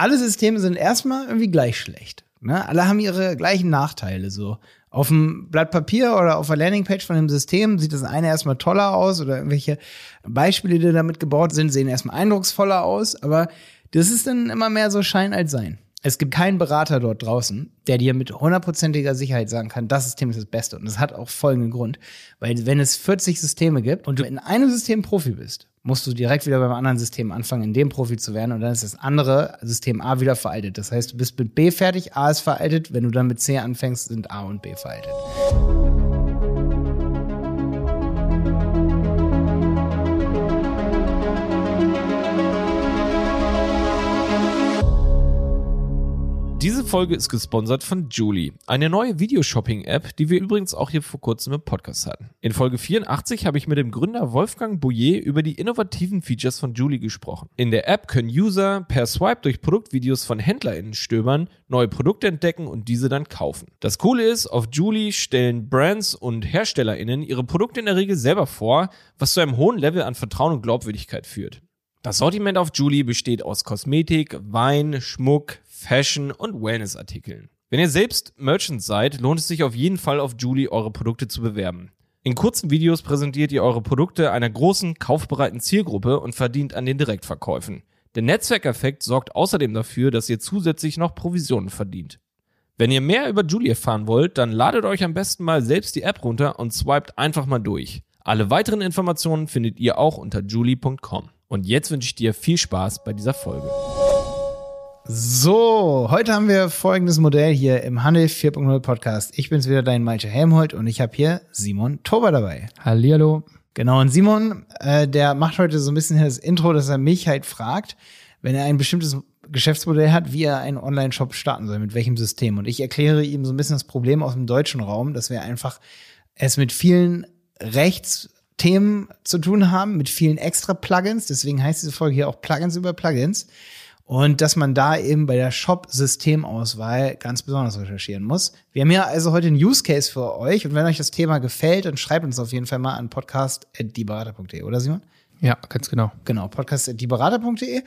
alle Systeme sind erstmal irgendwie gleich schlecht. Ne? Alle haben ihre gleichen Nachteile so. Auf dem Blatt Papier oder auf der Landingpage von dem System sieht das eine erstmal toller aus oder irgendwelche Beispiele, die damit gebaut sind, sehen erstmal eindrucksvoller aus, aber das ist dann immer mehr so Schein als Sein. Es gibt keinen Berater dort draußen, der dir mit hundertprozentiger Sicherheit sagen kann, das System ist das Beste. Und das hat auch folgenden Grund. Weil wenn es 40 Systeme gibt und du in einem System Profi bist, musst du direkt wieder beim anderen System anfangen, in dem Profi zu werden. Und dann ist das andere System A wieder veraltet. Das heißt, du bist mit B fertig, A ist veraltet. Wenn du dann mit C anfängst, sind A und B veraltet. Diese Folge ist gesponsert von Julie, eine neue Videoshopping-App, die wir übrigens auch hier vor kurzem im Podcast hatten. In Folge 84 habe ich mit dem Gründer Wolfgang Bouillet über die innovativen Features von Julie gesprochen. In der App können User per Swipe durch Produktvideos von HändlerInnen stöbern, neue Produkte entdecken und diese dann kaufen. Das Coole ist, auf Julie stellen Brands und HerstellerInnen ihre Produkte in der Regel selber vor, was zu einem hohen Level an Vertrauen und Glaubwürdigkeit führt. Das Sortiment auf Julie besteht aus Kosmetik, Wein, Schmuck, Fashion und Wellness-Artikeln. Wenn ihr selbst Merchant seid, lohnt es sich auf jeden Fall auf Julie eure Produkte zu bewerben. In kurzen Videos präsentiert ihr eure Produkte einer großen, kaufbereiten Zielgruppe und verdient an den Direktverkäufen. Der Netzwerkeffekt sorgt außerdem dafür, dass ihr zusätzlich noch Provisionen verdient. Wenn ihr mehr über Julie erfahren wollt, dann ladet euch am besten mal selbst die App runter und swiped einfach mal durch. Alle weiteren Informationen findet ihr auch unter julie.com. Und jetzt wünsche ich dir viel Spaß bei dieser Folge. So, heute haben wir folgendes Modell hier im Handel 4.0 Podcast. Ich bin's wieder, dein Malte Helmholt und ich habe hier Simon Tober dabei. Hallihallo. Genau, und Simon, äh, der macht heute so ein bisschen das Intro, dass er mich halt fragt, wenn er ein bestimmtes Geschäftsmodell hat, wie er einen Online-Shop starten soll, mit welchem System. Und ich erkläre ihm so ein bisschen das Problem aus dem deutschen Raum, dass wir einfach es mit vielen Rechtsthemen zu tun haben, mit vielen extra Plugins. Deswegen heißt diese Folge hier auch Plugins über Plugins. Und dass man da eben bei der Shop-Systemauswahl ganz besonders recherchieren muss. Wir haben ja also heute einen Use Case für euch. Und wenn euch das Thema gefällt, dann schreibt uns auf jeden Fall mal an podcast.dieberater.de, oder Simon? Ja, ganz genau. Genau, podcast.dieberater.de.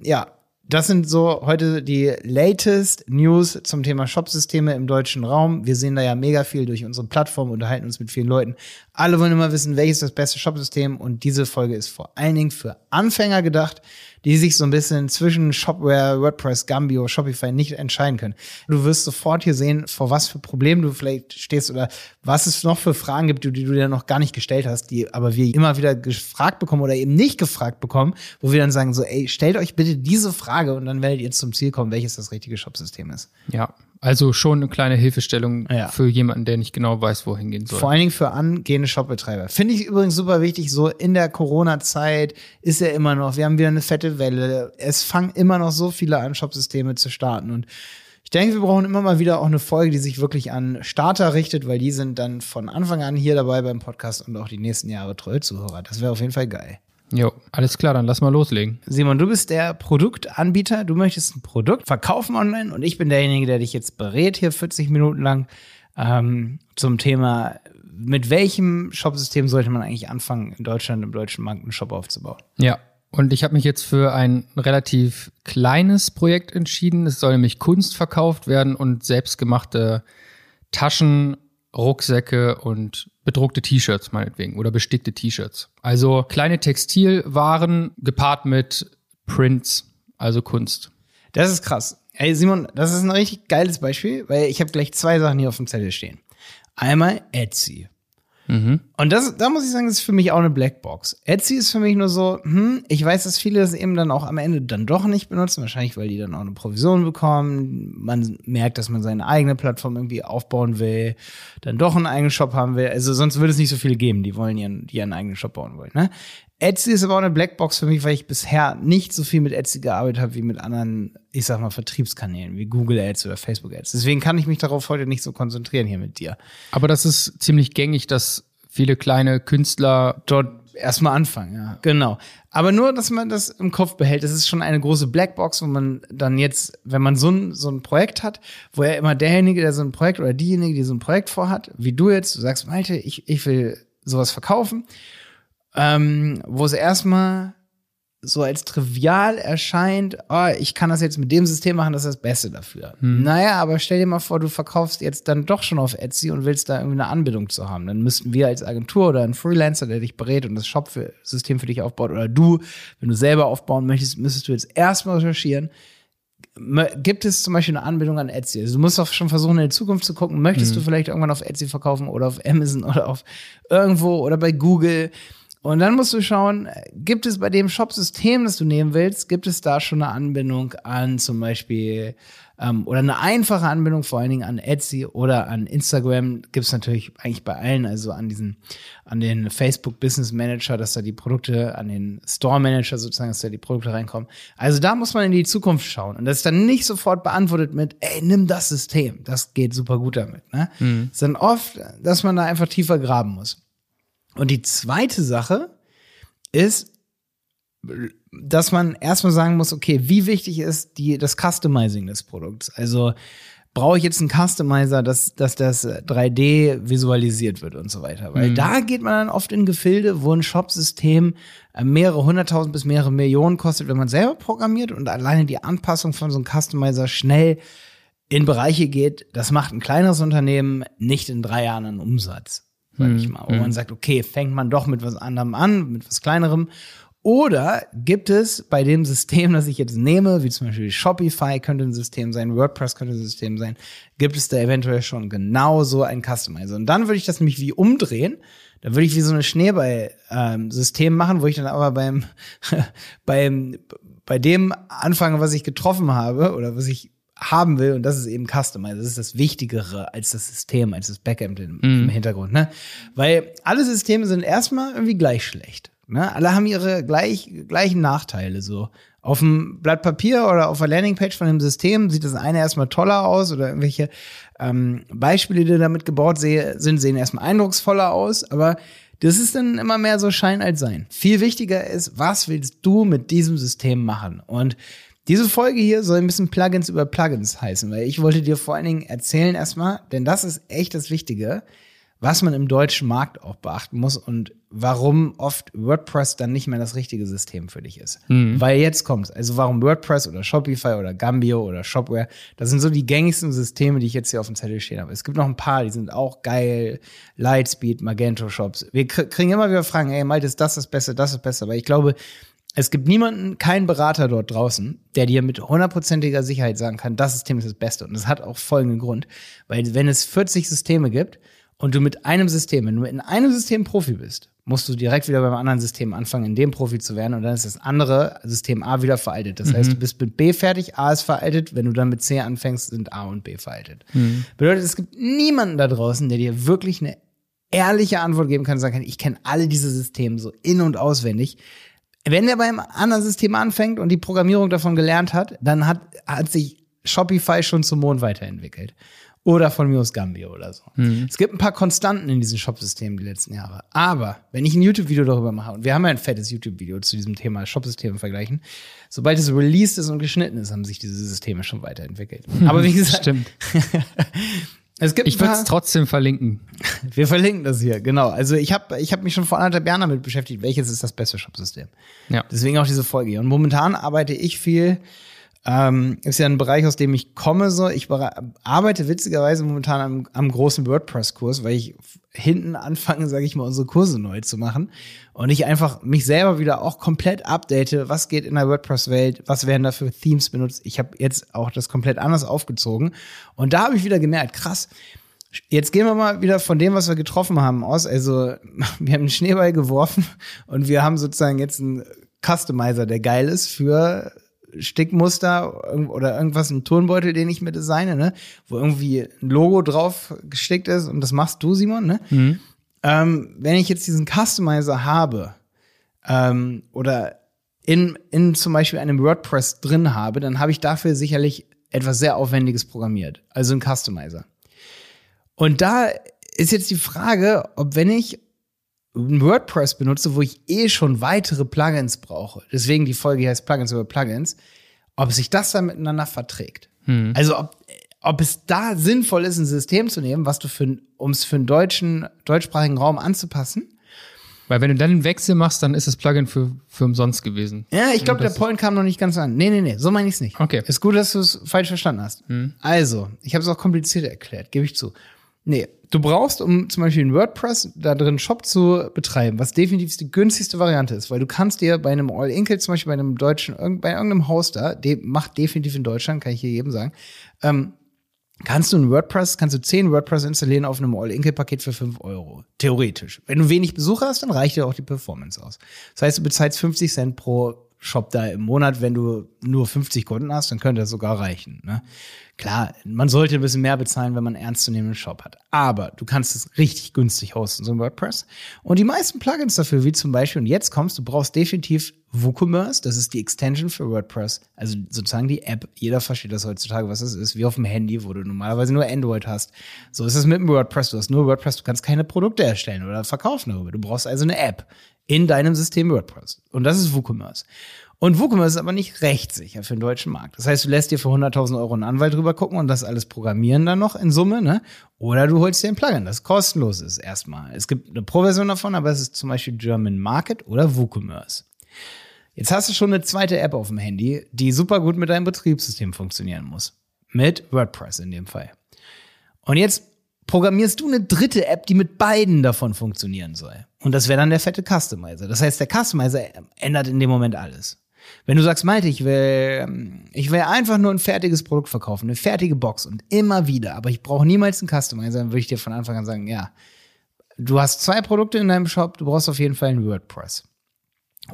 Ja, das sind so heute die latest News zum Thema Shopsysteme im deutschen Raum. Wir sehen da ja mega viel durch unsere Plattform, unterhalten uns mit vielen Leuten. Alle wollen immer wissen, welches das beste Shopsystem und diese Folge ist vor allen Dingen für Anfänger gedacht die sich so ein bisschen zwischen Shopware, WordPress, Gambio, Shopify nicht entscheiden können. Du wirst sofort hier sehen, vor was für Problemen du vielleicht stehst oder was es noch für Fragen gibt, die, die du dir noch gar nicht gestellt hast, die aber wir immer wieder gefragt bekommen oder eben nicht gefragt bekommen, wo wir dann sagen so, ey, stellt euch bitte diese Frage und dann werdet ihr zum Ziel kommen, welches das richtige Shopsystem ist. Ja, also schon eine kleine Hilfestellung ja. für jemanden, der nicht genau weiß, wohin gehen soll. Vor allen Dingen für angehende Shopbetreiber. Finde ich übrigens super wichtig, so in der Corona-Zeit ist ja immer noch, wir haben wieder eine fette Welle. Es fangen immer noch so viele an, Shopsysteme zu starten. Und ich denke, wir brauchen immer mal wieder auch eine Folge, die sich wirklich an Starter richtet, weil die sind dann von Anfang an hier dabei beim Podcast und auch die nächsten Jahre treue Zuhörer. Das wäre auf jeden Fall geil. Jo, alles klar, dann lass mal loslegen. Simon, du bist der Produktanbieter, du möchtest ein Produkt verkaufen online und ich bin derjenige, der dich jetzt berät hier 40 Minuten lang ähm, zum Thema, mit welchem Shopsystem sollte man eigentlich anfangen, in Deutschland im deutschen Markt einen Shop aufzubauen? Ja, und ich habe mich jetzt für ein relativ kleines Projekt entschieden. Es soll nämlich Kunst verkauft werden und selbstgemachte Taschen, Rucksäcke und bedruckte T-Shirts meinetwegen oder bestickte T-Shirts. Also kleine Textilwaren gepaart mit Prints, also Kunst. Das ist krass. Ey Simon, das ist ein richtig geiles Beispiel, weil ich habe gleich zwei Sachen hier auf dem Zettel stehen. Einmal Etsy. Mhm. Und das, da muss ich sagen, das ist für mich auch eine Blackbox. Etsy ist für mich nur so, hm, ich weiß, dass viele das eben dann auch am Ende dann doch nicht benutzen, wahrscheinlich, weil die dann auch eine Provision bekommen. Man merkt, dass man seine eigene Plattform irgendwie aufbauen will, dann doch einen eigenen Shop haben will. Also sonst würde es nicht so viele geben, die wollen ihren, die ihren eigenen Shop bauen wollen. Ne? Etsy ist aber auch eine Blackbox für mich, weil ich bisher nicht so viel mit Etsy gearbeitet habe wie mit anderen, ich sag mal, Vertriebskanälen wie Google Ads oder Facebook Ads. Deswegen kann ich mich darauf heute nicht so konzentrieren hier mit dir. Aber das ist ziemlich gängig, dass viele kleine Künstler dort erstmal anfangen, ja. Genau. Aber nur, dass man das im Kopf behält, das ist schon eine große Blackbox, wo man dann jetzt, wenn man so ein, so ein Projekt hat, wo er immer derjenige, der so ein Projekt oder diejenige, die so ein Projekt vorhat, wie du jetzt, du sagst, Malte, ich, ich will sowas verkaufen ähm, wo es erstmal so als trivial erscheint, oh, ich kann das jetzt mit dem System machen, das ist das Beste dafür. Hm. Naja, aber stell dir mal vor, du verkaufst jetzt dann doch schon auf Etsy und willst da irgendwie eine Anbindung zu haben. Dann müssten wir als Agentur oder ein Freelancer, der dich berät und das Shop-System für dich aufbaut, oder du, wenn du selber aufbauen möchtest, müsstest du jetzt erstmal recherchieren, gibt es zum Beispiel eine Anbindung an Etsy? Also du musst doch schon versuchen, in die Zukunft zu gucken, möchtest mhm. du vielleicht irgendwann auf Etsy verkaufen oder auf Amazon oder auf irgendwo oder bei Google? Und dann musst du schauen, gibt es bei dem Shop-System, das du nehmen willst, gibt es da schon eine Anbindung an zum Beispiel ähm, oder eine einfache Anbindung vor allen Dingen an Etsy oder an Instagram gibt es natürlich eigentlich bei allen, also an diesen, an den Facebook Business Manager, dass da die Produkte, an den Store Manager sozusagen, dass da die Produkte reinkommen. Also da muss man in die Zukunft schauen und das ist dann nicht sofort beantwortet mit, ey, nimm das System, das geht super gut damit. Ne? Mhm. Es ist dann oft, dass man da einfach tiefer graben muss. Und die zweite Sache ist, dass man erstmal sagen muss, okay, wie wichtig ist die, das Customizing des Produkts? Also brauche ich jetzt einen Customizer, dass, dass das 3D visualisiert wird und so weiter. Weil mhm. da geht man dann oft in Gefilde, wo ein Shop-System äh, mehrere hunderttausend bis mehrere Millionen kostet, wenn man selber programmiert und alleine die Anpassung von so einem Customizer schnell in Bereiche geht, das macht ein kleineres Unternehmen nicht in drei Jahren einen Umsatz sag ich mhm. mal. Wo man mhm. sagt, okay, fängt man doch mit was anderem an, mit was kleinerem. Oder gibt es bei dem System, das ich jetzt nehme, wie zum Beispiel Shopify könnte ein System sein, WordPress könnte ein System sein, gibt es da eventuell schon genau so ein Customizer. Und dann würde ich das nämlich wie umdrehen. Dann würde ich wie so eine Schneeball-System ähm, machen, wo ich dann aber beim, beim, bei dem anfange, was ich getroffen habe oder was ich haben will, und das ist eben Customize, das ist das Wichtigere als das System, als das Backend im, mhm. im Hintergrund, ne? Weil alle Systeme sind erstmal irgendwie gleich schlecht. Ne? Alle haben ihre gleich, gleichen Nachteile. So auf dem Blatt Papier oder auf der Landingpage von dem System sieht das eine erstmal toller aus oder irgendwelche ähm, Beispiele, die damit gebaut sehe, sind, sehen erstmal eindrucksvoller aus, aber das ist dann immer mehr so Schein als Sein. Viel wichtiger ist, was willst du mit diesem System machen? Und diese Folge hier soll ein bisschen Plugins über Plugins heißen, weil ich wollte dir vor allen Dingen erzählen erstmal, denn das ist echt das Wichtige, was man im deutschen Markt auch beachten muss und warum oft WordPress dann nicht mehr das richtige System für dich ist. Mhm. Weil jetzt kommt's. Also warum WordPress oder Shopify oder Gambio oder Shopware, das sind so die gängigsten Systeme, die ich jetzt hier auf dem Zettel stehen habe. Es gibt noch ein paar, die sind auch geil. Lightspeed, Magento Shops. Wir kriegen immer wieder Fragen, ey, Malte, ist das das Beste, das ist besser. Aber ich glaube, es gibt niemanden, keinen Berater dort draußen, der dir mit hundertprozentiger Sicherheit sagen kann, das System ist das Beste. Und das hat auch folgenden Grund. Weil wenn es 40 Systeme gibt und du mit einem System, wenn du in einem System Profi bist, musst du direkt wieder beim anderen System anfangen, in dem Profi zu werden. Und dann ist das andere System A wieder veraltet. Das mhm. heißt, du bist mit B fertig, A ist veraltet. Wenn du dann mit C anfängst, sind A und B veraltet. Mhm. Bedeutet, es gibt niemanden da draußen, der dir wirklich eine ehrliche Antwort geben kann und sagen kann, ich kenne alle diese Systeme so in- und auswendig. Wenn er beim anderen System anfängt und die Programmierung davon gelernt hat, dann hat, hat sich Shopify schon zum Mond weiterentwickelt. Oder von mir aus Gambio oder so. Mhm. Es gibt ein paar Konstanten in diesen Shop-Systemen die letzten Jahre. Aber wenn ich ein YouTube-Video darüber mache, und wir haben ja ein fettes YouTube-Video zu diesem Thema Shop-Systeme vergleichen, sobald es released ist und geschnitten ist, haben sich diese Systeme schon weiterentwickelt. Aber wie gesagt, Stimmt. Es gibt ich würde es trotzdem verlinken. Wir verlinken das hier, genau. Also ich habe ich hab mich schon vor anderthalb Jahren damit beschäftigt, welches ist das beste Shop-System. Ja. Deswegen auch diese Folge hier. Und momentan arbeite ich viel ähm, ist ja ein Bereich, aus dem ich komme. So, ich arbeite witzigerweise momentan am, am großen WordPress-Kurs, weil ich hinten anfange, sage ich mal, unsere Kurse neu zu machen und ich einfach mich selber wieder auch komplett update. Was geht in der WordPress-Welt? Was werden da für Themes benutzt? Ich habe jetzt auch das komplett anders aufgezogen und da habe ich wieder gemerkt, krass. Jetzt gehen wir mal wieder von dem, was wir getroffen haben, aus. Also, wir haben einen Schneeball geworfen und wir haben sozusagen jetzt einen Customizer, der geil ist für Stickmuster oder irgendwas, ein Turnbeutel, den ich mir designe, ne? wo irgendwie ein Logo drauf gestickt ist und das machst du, Simon, ne? Mhm. Ähm, wenn ich jetzt diesen Customizer habe ähm, oder in, in zum Beispiel einem WordPress drin habe, dann habe ich dafür sicherlich etwas sehr Aufwendiges programmiert, also ein Customizer. Und da ist jetzt die Frage, ob wenn ich WordPress benutze, wo ich eh schon weitere Plugins brauche, deswegen die Folge heißt Plugins über Plugins, ob sich das dann miteinander verträgt. Hm. Also ob, ob es da sinnvoll ist, ein System zu nehmen, was du für, um es für einen deutschen, deutschsprachigen Raum anzupassen, Weil wenn du dann einen Wechsel machst, dann ist das Plugin für, für umsonst gewesen. Ja, ich glaube, der Point kam noch nicht ganz an. Nee, nee, nee, so meine ich es nicht. Okay. Ist gut, dass du es falsch verstanden hast. Also, ich habe es auch komplizierter erklärt, gebe ich zu. Nee, du brauchst, um zum Beispiel in WordPress da drin Shop zu betreiben, was definitiv die günstigste Variante ist, weil du kannst dir bei einem All-Inkle, zum Beispiel bei einem deutschen, bei irgendeinem Hoster, de, macht definitiv in Deutschland, kann ich hier jedem sagen, ähm, kannst du ein WordPress, kannst du 10 WordPress installieren auf einem All-Inkle-Paket für 5 Euro. Theoretisch. Wenn du wenig Besucher hast, dann reicht dir auch die Performance aus. Das heißt, du bezahlst 50 Cent pro Shop da im Monat. Wenn du nur 50 Kunden hast, dann könnte das sogar reichen. Ne? Klar, man sollte ein bisschen mehr bezahlen, wenn man einen ernstzunehmenden Shop hat. Aber du kannst es richtig günstig hosten, so ein WordPress. Und die meisten Plugins dafür, wie zum Beispiel, und jetzt kommst, du brauchst definitiv WooCommerce, das ist die Extension für WordPress, also sozusagen die App. Jeder versteht das heutzutage, was es ist, wie auf dem Handy, wo du normalerweise nur Android hast. So ist es mit dem WordPress. Du hast nur WordPress, du kannst keine Produkte erstellen oder verkaufen darüber. Du brauchst also eine App in deinem System WordPress. Und das ist WooCommerce. Und WooCommerce ist aber nicht rechtssicher für den deutschen Markt. Das heißt, du lässt dir für 100.000 Euro einen Anwalt drüber gucken und das alles programmieren dann noch in Summe, ne? Oder du holst dir ein Plugin, das kostenlos ist erstmal. Es gibt eine Pro-Version davon, aber es ist zum Beispiel German Market oder WooCommerce. Jetzt hast du schon eine zweite App auf dem Handy, die super gut mit deinem Betriebssystem funktionieren muss. Mit WordPress in dem Fall. Und jetzt programmierst du eine dritte App, die mit beiden davon funktionieren soll. Und das wäre dann der fette Customizer. Das heißt, der Customizer ändert in dem Moment alles. Wenn du sagst, Malte, ich will, ähm, ich will einfach nur ein fertiges Produkt verkaufen, eine fertige Box und immer wieder, aber ich brauche niemals einen Customizer, dann würde ich dir von Anfang an sagen, ja, du hast zwei Produkte in deinem Shop, du brauchst auf jeden Fall ein WordPress.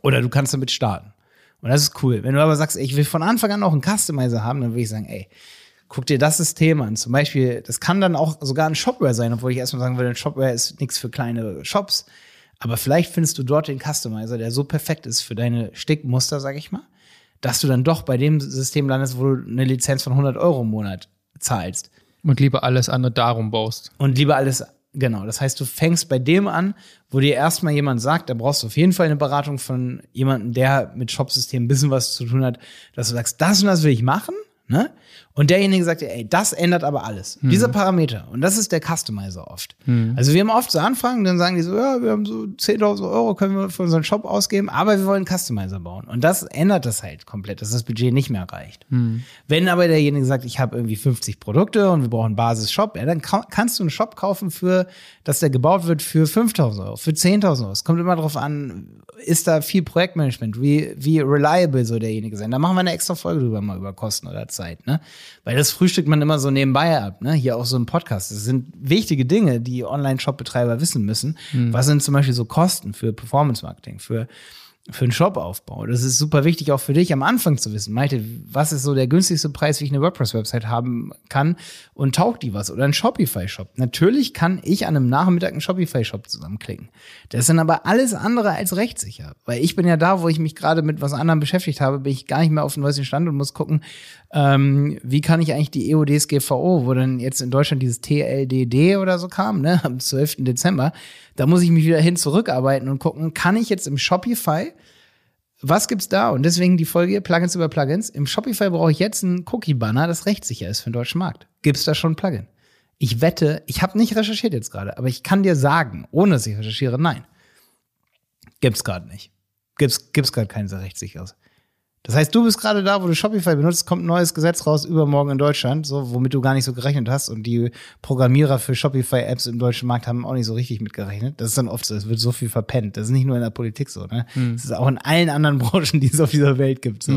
Oder du kannst damit starten. Und das ist cool. Wenn du aber sagst, ich will von Anfang an auch einen Customizer haben, dann würde ich sagen, ey, guck dir das System an. Zum Beispiel, das kann dann auch sogar ein Shopware sein, obwohl ich erstmal sagen würde, ein Shopware ist nichts für kleine Shops. Aber vielleicht findest du dort den Customizer, der so perfekt ist für deine Stickmuster, sag ich mal, dass du dann doch bei dem System landest, wo du eine Lizenz von 100 Euro im Monat zahlst. Und lieber alles andere darum baust. Und lieber alles, genau. Das heißt, du fängst bei dem an, wo dir erstmal jemand sagt, da brauchst du auf jeden Fall eine Beratung von jemandem, der mit Shopsystemen ein bisschen was zu tun hat, dass du sagst, das und das will ich machen, ne? Und derjenige sagt dir, ey, das ändert aber alles. Dieser Parameter. Und das ist der Customizer oft. Also wir haben oft so Anfragen, dann sagen die so, ja, wir haben so 10.000 Euro, können wir für unseren Shop ausgeben, aber wir wollen einen Customizer bauen. Und das ändert das halt komplett, dass das Budget nicht mehr reicht. Wenn aber derjenige sagt, ich habe irgendwie 50 Produkte und wir brauchen Basis-Shop, ja, dann ka- kannst du einen Shop kaufen für, dass der gebaut wird für 5.000 Euro, für 10.000 Euro. Es kommt immer darauf an, ist da viel Projektmanagement, wie, wie reliable soll derjenige sein. Da machen wir eine extra Folge drüber mal über Kosten oder Zeit, ne? Weil das frühstückt man immer so nebenbei ab, ne? Hier auch so ein Podcast. Das sind wichtige Dinge, die Online-Shop-Betreiber wissen müssen. Was sind zum Beispiel so Kosten für Performance-Marketing, für für einen Shopaufbau. Das ist super wichtig auch für dich am Anfang zu wissen. Malte, was ist so der günstigste Preis, wie ich eine WordPress-Website haben kann und taugt die was? Oder ein Shopify-Shop. Natürlich kann ich an einem Nachmittag einen Shopify-Shop zusammenklicken. Das ist dann aber alles andere als rechtssicher. Weil ich bin ja da, wo ich mich gerade mit was anderem beschäftigt habe, bin ich gar nicht mehr auf dem neuesten Stand und muss gucken, ähm, wie kann ich eigentlich die EODSGVO, wo dann jetzt in Deutschland dieses TLDD oder so kam, ne, am 12. Dezember, da muss ich mich wieder hin zurückarbeiten und gucken, kann ich jetzt im Shopify, was gibt's da? Und deswegen die Folge Plugins über Plugins. Im Shopify brauche ich jetzt einen Cookie-Banner, das rechtssicher ist für den deutschen Markt. Gibt's da schon ein Plugin? Ich wette, ich habe nicht recherchiert jetzt gerade, aber ich kann dir sagen, ohne dass ich recherchiere, nein. Gibt's gerade nicht. Gibt's, gibt's gerade kein sehr rechtssicheres. Das heißt, du bist gerade da, wo du Shopify benutzt, kommt ein neues Gesetz raus übermorgen in Deutschland, so womit du gar nicht so gerechnet hast und die Programmierer für Shopify-Apps im deutschen Markt haben auch nicht so richtig mitgerechnet. Das ist dann oft so, es wird so viel verpennt. Das ist nicht nur in der Politik so, ne? Das ist auch in allen anderen Branchen, die es auf dieser Welt gibt. So.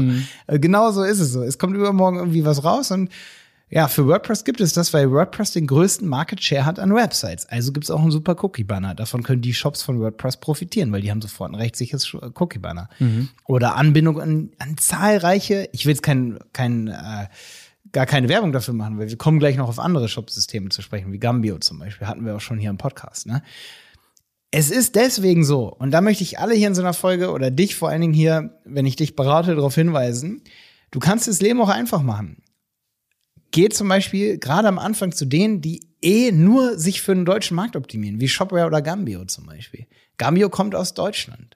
Äh, Genau so ist es so. Es kommt übermorgen irgendwie was raus und ja, für WordPress gibt es das, weil WordPress den größten Market Share hat an Websites. Also gibt es auch einen super Cookie-Banner. Davon können die Shops von WordPress profitieren, weil die haben sofort ein rechtssicheres Sch- Cookie-Banner. Oder Anbindung an, an zahlreiche, ich will jetzt kein, kein äh, gar keine Werbung dafür machen, weil wir kommen gleich noch auf andere Shop-Systeme zu sprechen, wie Gambio zum Beispiel, hatten wir auch schon hier im Podcast. Ne? Es ist deswegen so, und da möchte ich alle hier in so einer Folge oder dich vor allen Dingen hier, wenn ich dich berate, darauf hinweisen, du kannst das Leben auch einfach machen. Geh zum Beispiel gerade am Anfang zu denen, die eh nur sich für den deutschen Markt optimieren, wie Shopware oder Gambio zum Beispiel. Gambio kommt aus Deutschland.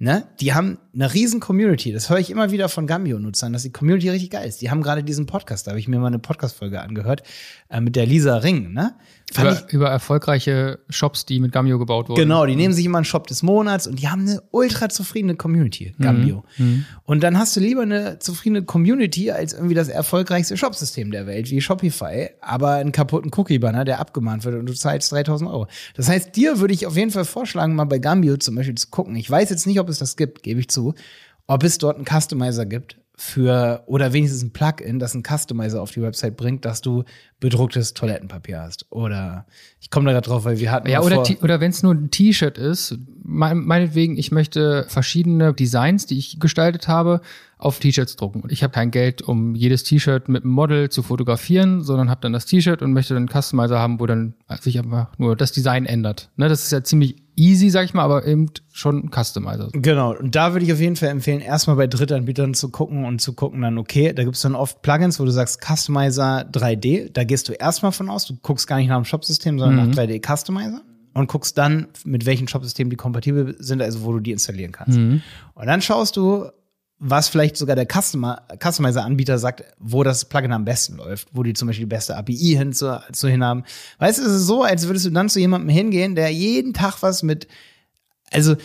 Ne? Die haben eine riesen Community. Das höre ich immer wieder von Gambio-Nutzern, dass die Community richtig geil ist. Die haben gerade diesen Podcast, da habe ich mir mal eine Podcast-Folge angehört, äh, mit der Lisa Ring, ne? Über, über, erfolgreiche Shops, die mit Gambio gebaut wurden. Genau, die nehmen sich immer einen Shop des Monats und die haben eine ultra zufriedene Community, Gambio. Mhm. mhm. Und dann hast du lieber eine zufriedene Community als irgendwie das erfolgreichste Shopsystem der Welt, wie Shopify, aber einen kaputten Cookie-Banner, der abgemahnt wird und du zahlst 3000 Euro. Das heißt, dir würde ich auf jeden Fall vorschlagen, mal bei Gambio zum Beispiel zu gucken. Ich weiß jetzt nicht, ob es das gibt, gebe ich zu, ob es dort einen Customizer gibt, für oder wenigstens ein Plugin, das einen Customizer auf die Website bringt, dass du bedrucktes Toilettenpapier hast. Oder ich komme da gerade drauf, weil wir hatten ja oder oder wenn es nur ein T-Shirt ist, meinetwegen, ich möchte verschiedene Designs, die ich gestaltet habe, auf T-Shirts drucken. Und ich habe kein Geld, um jedes T-Shirt mit einem Model zu fotografieren, sondern habe dann das T-Shirt und möchte dann einen Customizer haben, wo dann sich einfach nur das Design ändert. Ne, das ist ja ziemlich easy, sag ich mal, aber eben schon Customizer. Genau, und da würde ich auf jeden Fall empfehlen, erstmal bei Drittanbietern zu gucken und zu gucken dann, okay, da gibt es dann oft Plugins, wo du sagst Customizer 3D, da gehst du erstmal von aus, du guckst gar nicht nach dem Shopsystem, sondern mhm. nach 3D Customizer und guckst dann, mit welchen Shopsystemen die kompatibel sind, also wo du die installieren kannst. Mhm. Und dann schaust du, was vielleicht sogar der Customer, Customizer-Anbieter sagt, wo das Plugin am besten läuft, wo die zum Beispiel die beste API hin zu, zu hinhaben. Weißt du, es ist so, als würdest du dann zu jemandem hingehen, der jeden Tag was mit, also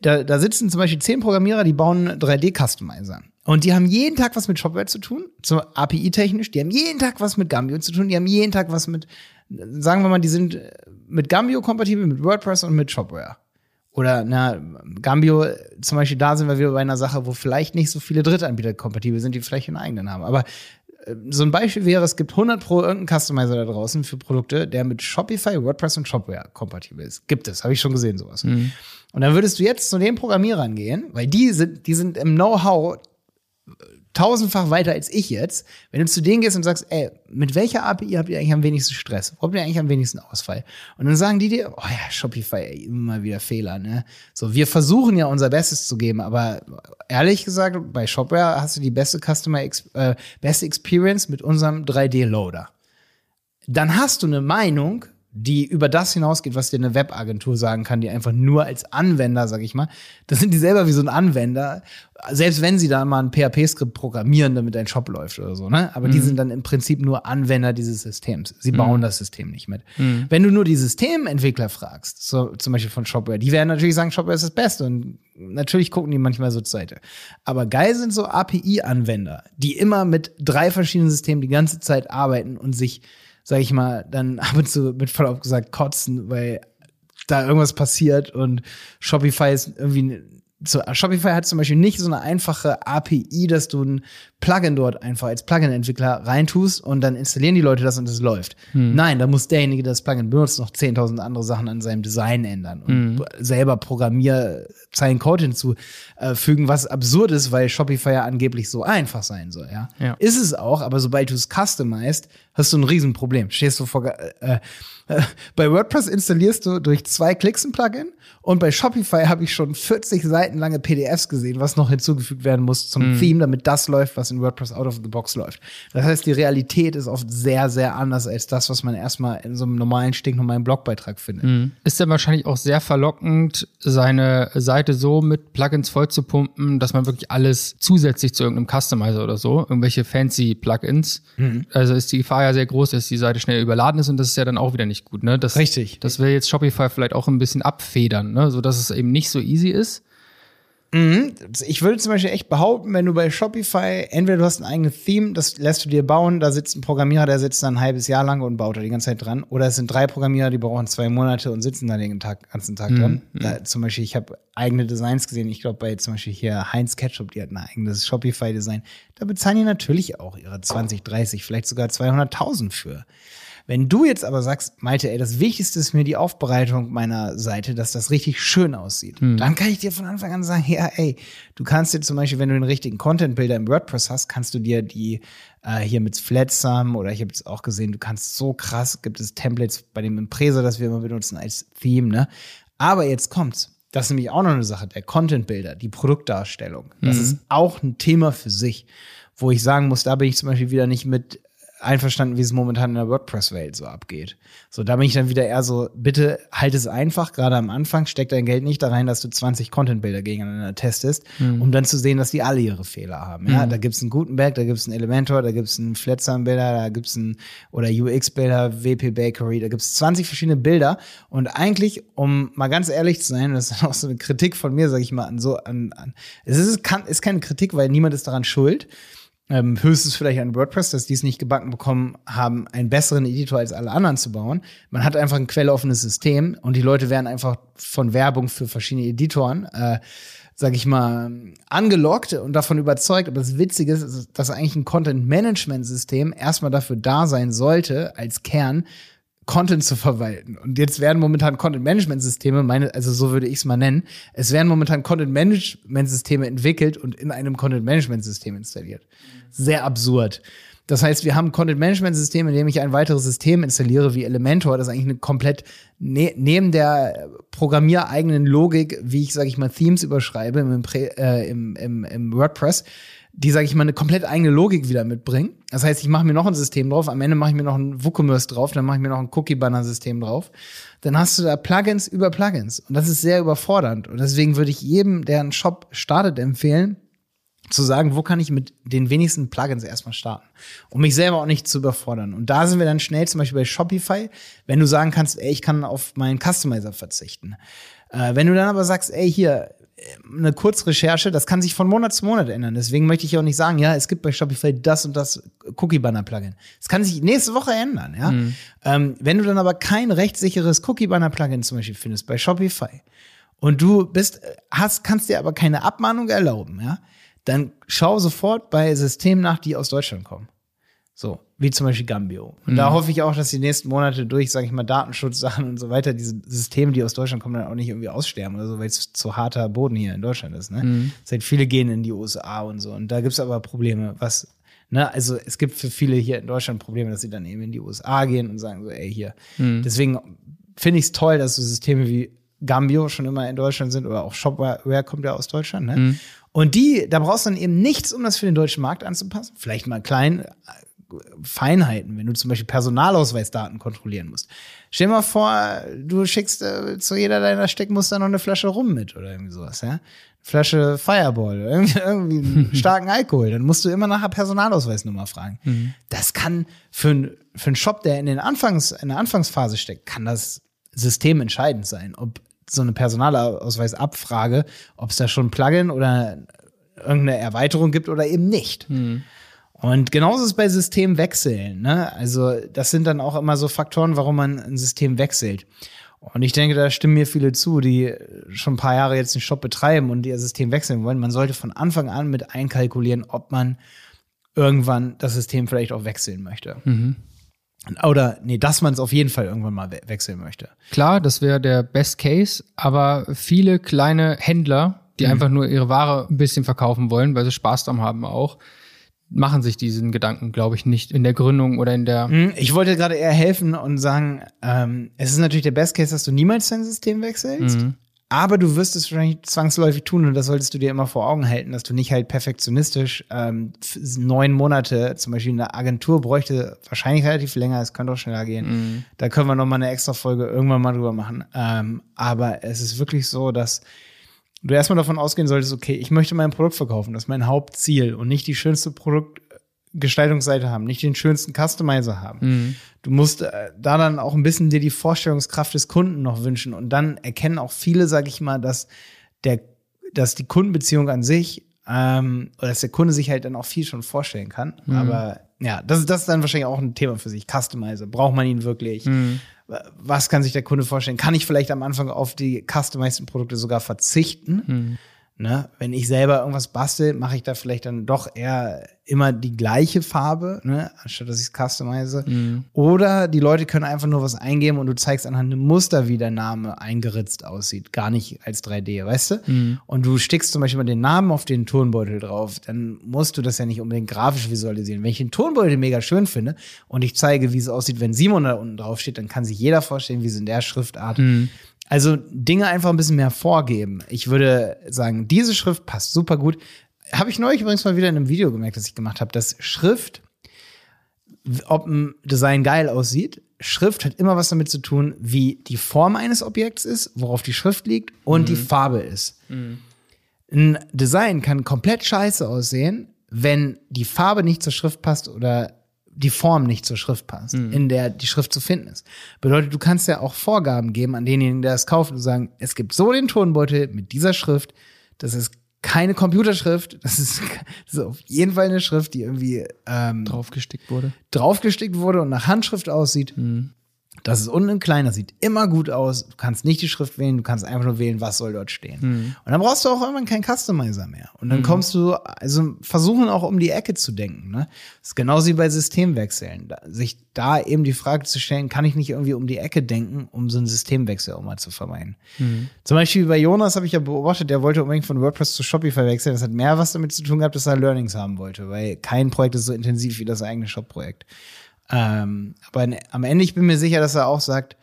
da, da sitzen zum Beispiel zehn Programmierer, die bauen 3D-Customizer. Und die haben jeden Tag was mit Shopware zu tun, so API-technisch. Die haben jeden Tag was mit Gambio zu tun. Die haben jeden Tag was mit, sagen wir mal, die sind mit Gambio kompatibel, mit WordPress und mit Shopware. Oder na, Gambio zum Beispiel, da sind wir wieder bei einer Sache, wo vielleicht nicht so viele Drittanbieter kompatibel sind, die vielleicht einen eigenen haben. Aber äh, so ein Beispiel wäre, es gibt 100 pro irgendeinen Customizer da draußen für Produkte, der mit Shopify, WordPress und Shopware kompatibel ist. Gibt es, habe ich schon gesehen sowas. Mhm. Und dann würdest du jetzt zu den Programmierern gehen, weil die sind, die sind im Know-how tausendfach weiter als ich jetzt, wenn du zu denen gehst und sagst, ey, mit welcher API habt ihr eigentlich am wenigsten Stress? Wo habt ihr eigentlich am wenigsten Ausfall? Und dann sagen die dir, oh ja, Shopify, ey, immer wieder Fehler, ne? So, wir versuchen ja unser Bestes zu geben, aber ehrlich gesagt, bei Shopware hast du die beste Customer, äh, beste Experience mit unserem 3D-Loader. Dann hast du eine Meinung, die über das hinausgeht, was dir eine Webagentur sagen kann, die einfach nur als Anwender, sag ich mal, das sind die selber wie so ein Anwender, selbst wenn sie da mal ein PHP-Skript programmieren, damit ein Shop läuft oder so, ne? Aber mhm. die sind dann im Prinzip nur Anwender dieses Systems. Sie bauen mhm. das System nicht mit. Mhm. Wenn du nur die Systementwickler fragst, so, zum Beispiel von Shopware, die werden natürlich sagen, Shopware ist das Beste und natürlich gucken die manchmal so zur Seite. Aber geil sind so API-Anwender, die immer mit drei verschiedenen Systemen die ganze Zeit arbeiten und sich sag ich mal, dann ab und zu mit Verlaub gesagt kotzen, weil da irgendwas passiert und Shopify ist irgendwie so, Shopify hat zum Beispiel nicht so eine einfache API, dass du ein Plugin dort einfach als Plugin-Entwickler reintust und dann installieren die Leute das und es läuft. Hm. Nein, da muss derjenige, der das Plugin benutzt, noch 10.000 andere Sachen an seinem Design ändern und hm. selber Programmierzeilen Code hinzufügen, was absurd ist, weil Shopify ja angeblich so einfach sein soll. Ja, ja. ist es auch, aber sobald du es customized, hast du ein Riesenproblem. Stehst du vor, äh, äh, bei WordPress installierst du durch zwei Klicks ein Plugin und bei Shopify habe ich schon 40 Seiten lange PDFs gesehen, was noch hinzugefügt werden muss zum mhm. Theme, damit das läuft, was in WordPress out of the box läuft. Das heißt, die Realität ist oft sehr, sehr anders als das, was man erstmal in so einem normalen, stinknormalen Blogbeitrag findet. Mhm. Ist dann wahrscheinlich auch sehr verlockend, seine Seite so mit Plugins voll zu pumpen, dass man wirklich alles zusätzlich zu irgendeinem Customizer oder so, irgendwelche fancy Plugins. Mhm. Also ist die Gefahr ja sehr groß, dass die Seite schnell überladen ist und das ist ja dann auch wieder nicht gut. Ne? Das, Richtig. Das will jetzt Shopify vielleicht auch ein bisschen abfedern, ne? sodass es eben nicht so easy ist. Mhm. Ich würde zum Beispiel echt behaupten, wenn du bei Shopify, entweder du hast ein eigenes Theme, das lässt du dir bauen, da sitzt ein Programmierer, der sitzt da ein halbes Jahr lang und baut da die ganze Zeit dran. Oder es sind drei Programmierer, die brauchen zwei Monate und sitzen da den Tag, ganzen Tag mhm. dran. Da, zum Beispiel, ich habe eigene Designs gesehen. Ich glaube, bei zum Beispiel hier Heinz Ketchup, die hat ein eigenes Shopify-Design. Da bezahlen die natürlich auch ihre 20, 30, vielleicht sogar 200.000 für. Wenn du jetzt aber sagst, Malte, ey, das Wichtigste ist mir die Aufbereitung meiner Seite, dass das richtig schön aussieht, hm. dann kann ich dir von Anfang an sagen, ja, ey, du kannst dir zum Beispiel, wenn du den richtigen Content-Bilder im WordPress hast, kannst du dir die äh, hier mit Flatsum oder ich habe es auch gesehen, du kannst so krass, gibt es Templates bei dem Impresa, das wir immer benutzen als Theme, ne? Aber jetzt kommt's. Das ist nämlich auch noch eine Sache, der Content-Bilder, die Produktdarstellung. Das mhm. ist auch ein Thema für sich, wo ich sagen muss, da bin ich zum Beispiel wieder nicht mit einverstanden, wie es momentan in der WordPress-Welt so abgeht. So, da bin ich dann wieder eher so, bitte halt es einfach, gerade am Anfang, steck dein Geld nicht da rein, dass du 20 Content-Bilder gegeneinander testest, mhm. um dann zu sehen, dass die alle ihre Fehler haben. Ja, mhm. da gibt's einen Gutenberg, da gibt's einen Elementor, da gibt's einen Flatzam-Bilder, da gibt's einen, oder UX-Bilder, WP Bakery, da gibt's 20 verschiedene Bilder und eigentlich, um mal ganz ehrlich zu sein, das ist auch so eine Kritik von mir, sag ich mal, an so, an, an es ist, kann, ist keine Kritik, weil niemand ist daran schuld, ähm, höchstens vielleicht an WordPress, dass die es nicht gebacken bekommen haben, einen besseren Editor als alle anderen zu bauen. Man hat einfach ein quelloffenes System und die Leute werden einfach von Werbung für verschiedene Editoren, äh, sag ich mal, angelockt und davon überzeugt. Aber das Witzige ist, dass eigentlich ein Content-Management-System erstmal dafür da sein sollte, als Kern, Content zu verwalten. Und jetzt werden momentan Content-Management-Systeme, meine, also so würde ich es mal nennen, es werden momentan Content-Management-Systeme entwickelt und in einem Content-Management-System installiert. Sehr absurd. Das heißt, wir haben Content-Management-System, in dem ich ein weiteres System installiere wie Elementor, das eigentlich eine komplett ne neben der programmiereigenen Logik, wie ich, sage ich mal, Themes überschreibe im, äh, im, im, im WordPress, die, sage ich mal, eine komplett eigene Logik wieder mitbringen. Das heißt, ich mache mir noch ein System drauf, am Ende mache ich mir noch ein WooCommerce drauf, dann mache ich mir noch ein Cookie-Banner-System drauf. Dann hast du da Plugins über Plugins. Und das ist sehr überfordernd. Und deswegen würde ich jedem, der einen Shop startet, empfehlen, zu sagen, wo kann ich mit den wenigsten Plugins erstmal starten, um mich selber auch nicht zu überfordern. Und da sind wir dann schnell zum Beispiel bei Shopify, wenn du sagen kannst, ey, ich kann auf meinen Customizer verzichten. Äh, wenn du dann aber sagst, ey, hier, eine Kurzrecherche, das kann sich von Monat zu Monat ändern. Deswegen möchte ich auch nicht sagen, ja, es gibt bei Shopify das und das Cookie-Banner-Plugin. Es kann sich nächste Woche ändern, ja. Mhm. Ähm, wenn du dann aber kein rechtssicheres Cookie-Banner-Plugin zum Beispiel findest bei Shopify und du bist, hast, kannst dir aber keine Abmahnung erlauben, ja, dann schau sofort bei Systemen nach, die aus Deutschland kommen. So, wie zum Beispiel Gambio. Und mhm. da hoffe ich auch, dass die nächsten Monate durch, sage ich mal, Datenschutzsachen und so weiter, diese Systeme, die aus Deutschland kommen, dann auch nicht irgendwie aussterben oder so, weil es zu harter Boden hier in Deutschland ist. Ne? Mhm. Seit viele gehen in die USA und so. Und da gibt's aber Probleme, was, ne, also es gibt für viele hier in Deutschland Probleme, dass sie dann eben in die USA gehen und sagen so, ey, hier. Mhm. Deswegen finde ich es toll, dass so Systeme wie Gambio schon immer in Deutschland sind oder auch Shopware kommt ja aus Deutschland. Ne? Mhm. Und die, da brauchst du dann eben nichts, um das für den deutschen Markt anzupassen. Vielleicht mal klein, Feinheiten, wenn du zum Beispiel Personalausweisdaten kontrollieren musst. Stell dir mal vor, du schickst äh, zu jeder deiner Steckmuster noch eine Flasche rum mit oder irgendwie sowas, ja? Flasche Fireball, irgendwie, irgendwie einen starken Alkohol, dann musst du immer nach der Personalausweisnummer fragen. Mhm. Das kann für, für einen Shop, der in, den Anfangs, in der Anfangsphase steckt, kann das System entscheidend sein, ob so eine Personalausweisabfrage, ob es da schon ein Plugin oder irgendeine Erweiterung gibt oder eben nicht. Mhm. Und genauso ist es bei Systemwechseln. Ne? Also das sind dann auch immer so Faktoren, warum man ein System wechselt. Und ich denke, da stimmen mir viele zu, die schon ein paar Jahre jetzt einen Shop betreiben und ihr System wechseln wollen. Man sollte von Anfang an mit einkalkulieren, ob man irgendwann das System vielleicht auch wechseln möchte. Mhm. Oder nee, dass man es auf jeden Fall irgendwann mal we wechseln möchte. Klar, das wäre der Best Case, aber viele kleine Händler, die mhm. einfach nur ihre Ware ein bisschen verkaufen wollen, weil sie Spaß daran haben auch, machen sich diesen Gedanken, glaube ich, nicht in der Gründung oder in der. Hm, ich wollte gerade eher helfen und sagen, ähm, es ist natürlich der Best Case, dass du niemals dein System wechselst. Mhm. Aber du wirst es wahrscheinlich zwangsläufig tun und das solltest du dir immer vor Augen halten, dass du nicht halt perfektionistisch ähm, neun Monate, zum Beispiel eine Agentur bräuchte wahrscheinlich relativ länger, es könnte auch schneller gehen. Mhm. Da können wir noch mal eine extra Folge irgendwann mal drüber machen. Ähm, aber es ist wirklich so, dass du erstmal davon ausgehen solltest, okay, ich möchte mein Produkt verkaufen, das ist mein Hauptziel und nicht die schönste Produktgestaltungsseite haben, nicht den schönsten Customizer haben. Mhm. Du musst äh, da dann auch ein bisschen dir die Vorstellungskraft des Kunden noch wünschen und dann erkennen auch viele, sag ich mal, dass der, dass die Kundenbeziehung an sich ähm, oder dass der Kunde sich halt dann auch viel schon vorstellen kann. Mhm. Aber ja, das, das ist dann wahrscheinlich auch ein Thema für sich. Customizer, braucht man ihn wirklich? Mhm was kann sich der Kunde vorstellen? Kann ich vielleicht am Anfang auf die customized Produkte sogar verzichten? Hm. Ne? Wenn ich selber irgendwas bastel, mache ich da vielleicht dann doch eher immer die gleiche Farbe, ne? anstatt dass ich es customize. Mhm. Oder die Leute können einfach nur was eingeben und du zeigst anhand einem Muster, wie der Name eingeritzt aussieht, gar nicht als 3D, weißt du? Mhm. Und du stickst zum Beispiel mal den Namen auf den Turnbeutel drauf, dann musst du das ja nicht unbedingt grafisch visualisieren. Wenn ich den Turnbeutel mega schön finde und ich zeige, wie es aussieht, wenn Simon da unten drauf steht, dann kann sich jeder vorstellen, wie es in der Schriftart mhm also Dinge einfach ein bisschen mehr vorgeben. Ich würde sagen, diese Schrift passt super gut. Habe ich neulich übrigens mal wieder in einem Video gemerkt, das ich gemacht habe, dass Schrift ob ein Design geil aussieht. Schrift hat immer was damit zu tun, wie die Form eines Objekts ist, worauf die Schrift liegt und die Farbe ist. Ein Design kann komplett scheiße aussehen, wenn die Farbe nicht zur Schrift passt oder die Form nicht zur Schrift passt, in der die Schrift zu finden ist. Bedeutet, du kannst ja auch Vorgaben geben an denjenigen, der es kauft und sagen, es gibt so den Tonbeutel mit dieser Schrift, das ist keine Computerschrift, das ist, das ist auf jeden Fall eine Schrift, die irgendwie ähm, Draufgestickt wurde. draufgestickt wurde und nach Handschrift aussieht. Das ist unten klein, das sieht immer gut aus. Du kannst nicht die Schrift wählen, du kannst einfach nur wählen, was soll dort stehen. Und dann brauchst du auch irgendwann keinen Customizer mehr. Und dann kommst du, also versuchen auch um die Ecke zu denken. Ne? Das ist genauso wie bei Systemwechseln. Da, sich da eben die Frage zu stellen, kann ich nicht irgendwie um die Ecke denken, um so einen Systemwechsel auch mal zu vermeiden. Zum Beispiel bei Jonas habe ich ja beobachtet, der wollte unbedingt von WordPress zu Shopify wechseln. Das hat mehr was damit zu tun gehabt, dass er Learnings haben wollte, weil kein Projekt ist so intensiv wie das eigene Shop-Projekt. Ähm, aber am Ende, ich bin mir sicher, dass er auch sagt,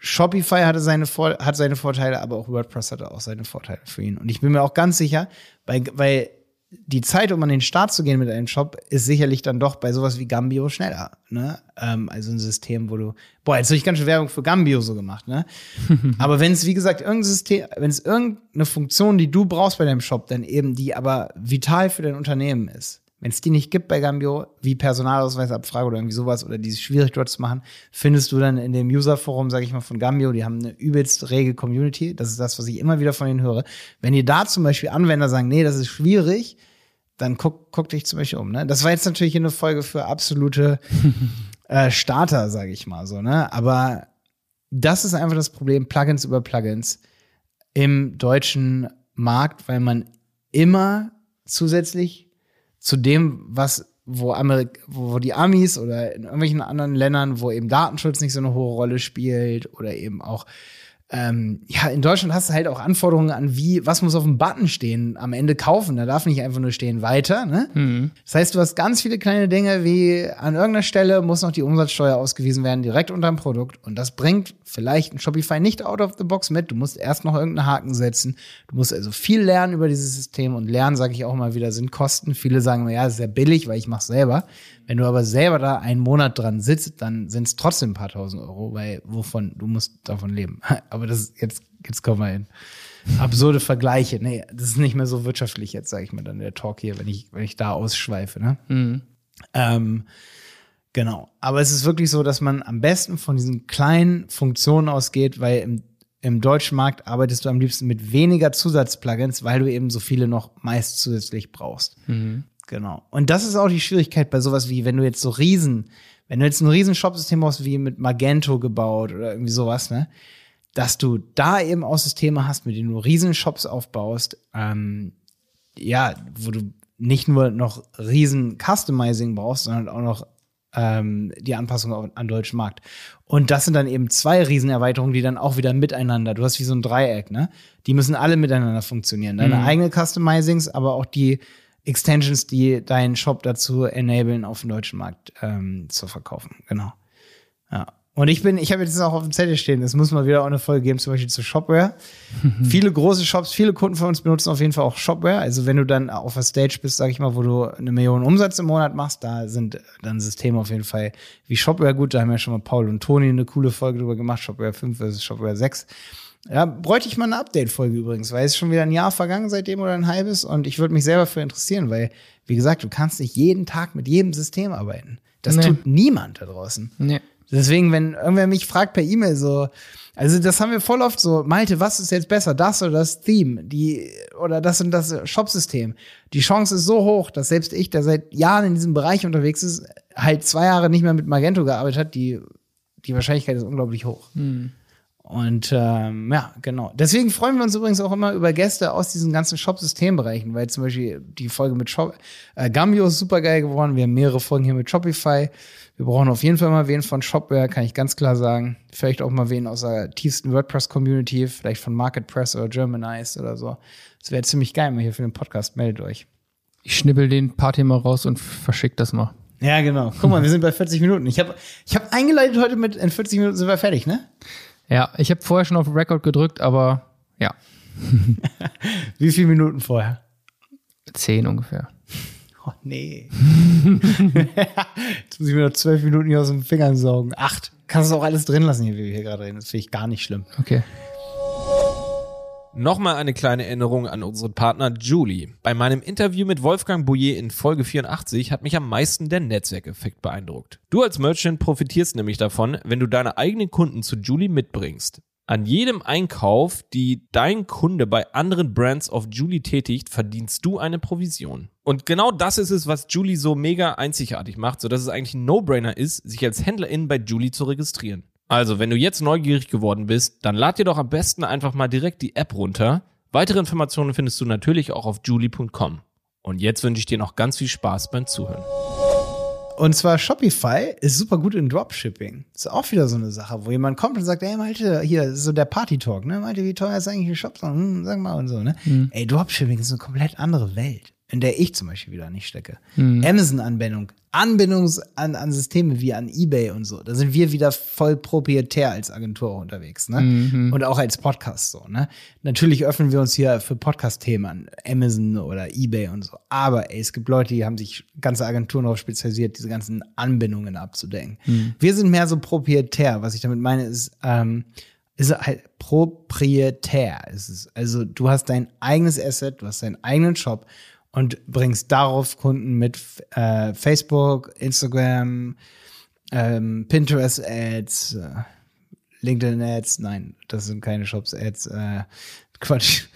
Shopify hatte seine, Vor hat seine Vorteile, aber auch WordPress hatte auch seine Vorteile für ihn. Und ich bin mir auch ganz sicher, weil, weil die Zeit, um an den Start zu gehen mit einem Shop, ist sicherlich dann doch bei sowas wie Gambio schneller. Ne? Ähm, also ein System, wo du, boah, jetzt habe ich ganz schön Werbung für Gambio so gemacht, ne? aber wenn es, wie gesagt, irgendein System, wenn es irgendeine Funktion, die du brauchst bei deinem Shop, dann eben die aber vital für dein Unternehmen ist, wenn es die nicht gibt bei Gambio, wie Personalausweisabfrage oder irgendwie sowas, oder die es schwierig dort zu machen, findest du dann in dem Userforum, sage ich mal, von Gambio, die haben eine übelst rege Community. Das ist das, was ich immer wieder von ihnen höre. Wenn ihr da zum Beispiel Anwender sagen, nee, das ist schwierig, dann guck, guck dich zum Beispiel um. Ne? Das war jetzt natürlich eine Folge für absolute äh, Starter, sage ich mal so. Ne? Aber das ist einfach das Problem, Plugins über Plugins im deutschen Markt, weil man immer zusätzlich zu dem, was wo, Amerik wo die Amis oder in irgendwelchen anderen Ländern, wo eben Datenschutz nicht so eine hohe Rolle spielt oder eben auch ähm, ja, in Deutschland hast du halt auch Anforderungen an wie, was muss auf dem Button stehen, am Ende kaufen. Da darf nicht einfach nur stehen weiter. Ne? Das heißt, du hast ganz viele kleine Dinge, wie an irgendeiner Stelle muss noch die Umsatzsteuer ausgewiesen werden, direkt unter dem Produkt. Und das bringt vielleicht ein Shopify nicht out of the box mit. Du musst erst noch irgendeinen Haken setzen. Du musst also viel lernen über dieses System. Und lernen, sage ich auch mal wieder, sind Kosten. Viele sagen, ja, ist sehr billig, weil ich mache selber. Wenn du aber selber da einen Monat dran sitzt, dann sind es trotzdem ein paar tausend Euro, weil wovon, du musst davon leben. Aber das ist jetzt, jetzt kommen wir in absurde Vergleiche. Nee, das ist nicht mehr so wirtschaftlich jetzt, sage ich mal, dann der Talk hier, wenn ich, wenn ich da ausschweife, ne? Ähm, genau. Aber es ist wirklich so, dass man am besten von diesen kleinen Funktionen ausgeht, weil im, im deutschen Markt arbeitest du am liebsten mit weniger Zusatzplugins, weil du eben so viele noch meist zusätzlich brauchst. Genau. Und das ist auch die Schwierigkeit bei sowas wie, wenn du jetzt so riesen, wenn du jetzt ein riesen Shopsystem hast, wie mit Magento gebaut oder irgendwie sowas, ne? Dass du da eben auch Systeme hast, mit denen du riesen Shops aufbaust, ähm, ja, wo du nicht nur noch riesen Customizing brauchst, sondern auch noch ähm, die Anpassung an den deutschen Markt. Und das sind dann eben zwei Riesenerweiterungen, die dann auch wieder miteinander, du hast wie so ein Dreieck, ne? Die müssen alle miteinander funktionieren. Deine eigene Customizings, aber auch die Extensions, die deinen Shop dazu enablen, auf dem deutschen Markt ähm, zu verkaufen. Genau. Ja. Und ich bin, ich habe jetzt auch auf dem Zettel stehen, es muss mal wieder auch eine Folge geben, zum Beispiel zu Shopware. viele große Shops, viele Kunden von uns benutzen auf jeden Fall auch Shopware. Also wenn du dann auf der Stage bist, sag ich mal, wo du eine Million Umsatz im Monat machst, da sind dann Systeme auf jeden Fall wie Shopware gut. Da haben ja schon mal Paul und Toni eine coole Folge drüber gemacht, Shopware 5 versus Shopware 6. Ja, bräuchte ich mal eine Update-Folge übrigens, weil es ist schon wieder ein Jahr vergangen seitdem oder ein halbes und ich würde mich selber für interessieren, weil, wie gesagt, du kannst nicht jeden Tag mit jedem System arbeiten. Das Nee. tut niemand da draußen. Nee. Deswegen, wenn irgendwer mich fragt per E-Mail so, also das haben wir voll oft so, Malte, was ist jetzt besser, das oder das Theme, die oder das und das Shop-System? Die Chance ist so hoch, dass selbst ich, der seit Jahren in diesem Bereich unterwegs ist, halt zwei Jahre nicht mehr mit Magento gearbeitet hat, die die Wahrscheinlichkeit ist unglaublich hoch. Und ähm, ja, genau. Deswegen freuen wir uns übrigens auch immer über Gäste aus diesen ganzen Shop-Systembereichen, weil zum Beispiel die Folge mit Shop, äh, Gambio ist super geil geworden. Wir haben mehrere Folgen hier mit Shopify. Wir brauchen auf jeden Fall mal wen von Shopware, kann ich ganz klar sagen. Vielleicht auch mal wen aus der tiefsten WordPress-Community, vielleicht von MarketPress oder Germanized oder so. Das wäre ziemlich geil, mal hier für den Podcast. Meldet euch. Ich schnibbel den Party mal raus und verschick das mal. Ja, genau. Guck mal, wir sind bei 40 Minuten. Ich habe ich hab eingeleitet heute mit, in 40 Minuten sind wir fertig, ne? Ja, ich habe vorher schon auf Record gedrückt, aber ja, Wie viele Minuten vorher? zehn ungefähr. Oh, nee. Jetzt muss ich mir noch zwölf Minuten hier aus den Fingern saugen. Acht. Kannst du auch alles drin lassen, hier, wie wir hier gerade reden. Das finde ich gar nicht schlimm. Okay. Nochmal eine kleine Erinnerung an unseren Partner Julie. Bei meinem Interview mit Wolfgang Bouillet in Folge 84 hat mich am meisten der Netzwerkeffekt beeindruckt. Du als Merchant profitierst nämlich davon, wenn du deine eigenen Kunden zu Julie mitbringst. An jedem Einkauf, die dein Kunde bei anderen Brands auf Julie tätigt, verdienst du eine Provision. Und genau das ist es, was Julie so mega einzigartig macht, sodass es eigentlich ein No-Brainer ist, sich als Händlerin bei Julie zu registrieren. Also, wenn du jetzt neugierig geworden bist, dann lad dir doch am besten einfach mal direkt die App runter. Weitere Informationen findest du natürlich auch auf julie.com. Und jetzt wünsche ich dir noch ganz viel Spaß beim Zuhören. Und zwar Shopify ist super gut in Dropshipping. Ist auch wieder so eine Sache, wo jemand kommt und sagt, ey Malte, hier ist so der Party-Talk, ne? Malte, wie teuer ist eigentlich ein Shop? Hm, sag mal und so, ne? Mhm. Ey, Dropshipping ist eine komplett andere Welt, in der ich zum Beispiel wieder nicht stecke. Amazon-Anbindung, Anbindung an, an Systeme wie an Ebay und so. Da sind wir wieder voll proprietär als Agentur unterwegs, ne? Und auch als Podcast so, ne? Natürlich öffnen wir uns hier für Podcast-Themen an Amazon oder Ebay und so. Aber ey, es gibt Leute, die haben sich ganze Agenturen darauf spezialisiert, diese ganzen Anbindungen abzudecken. Wir sind mehr so proprietär. Was ich damit meine, ist, ähm, ist halt proprietär. Ist es. Also du hast dein eigenes Asset, du hast deinen eigenen Shop und bringst darauf Kunden mit äh, Facebook, Instagram, ähm, Pinterest Ads, äh, LinkedIn Ads. Nein, das sind keine Shops Ads. Äh, Quatsch.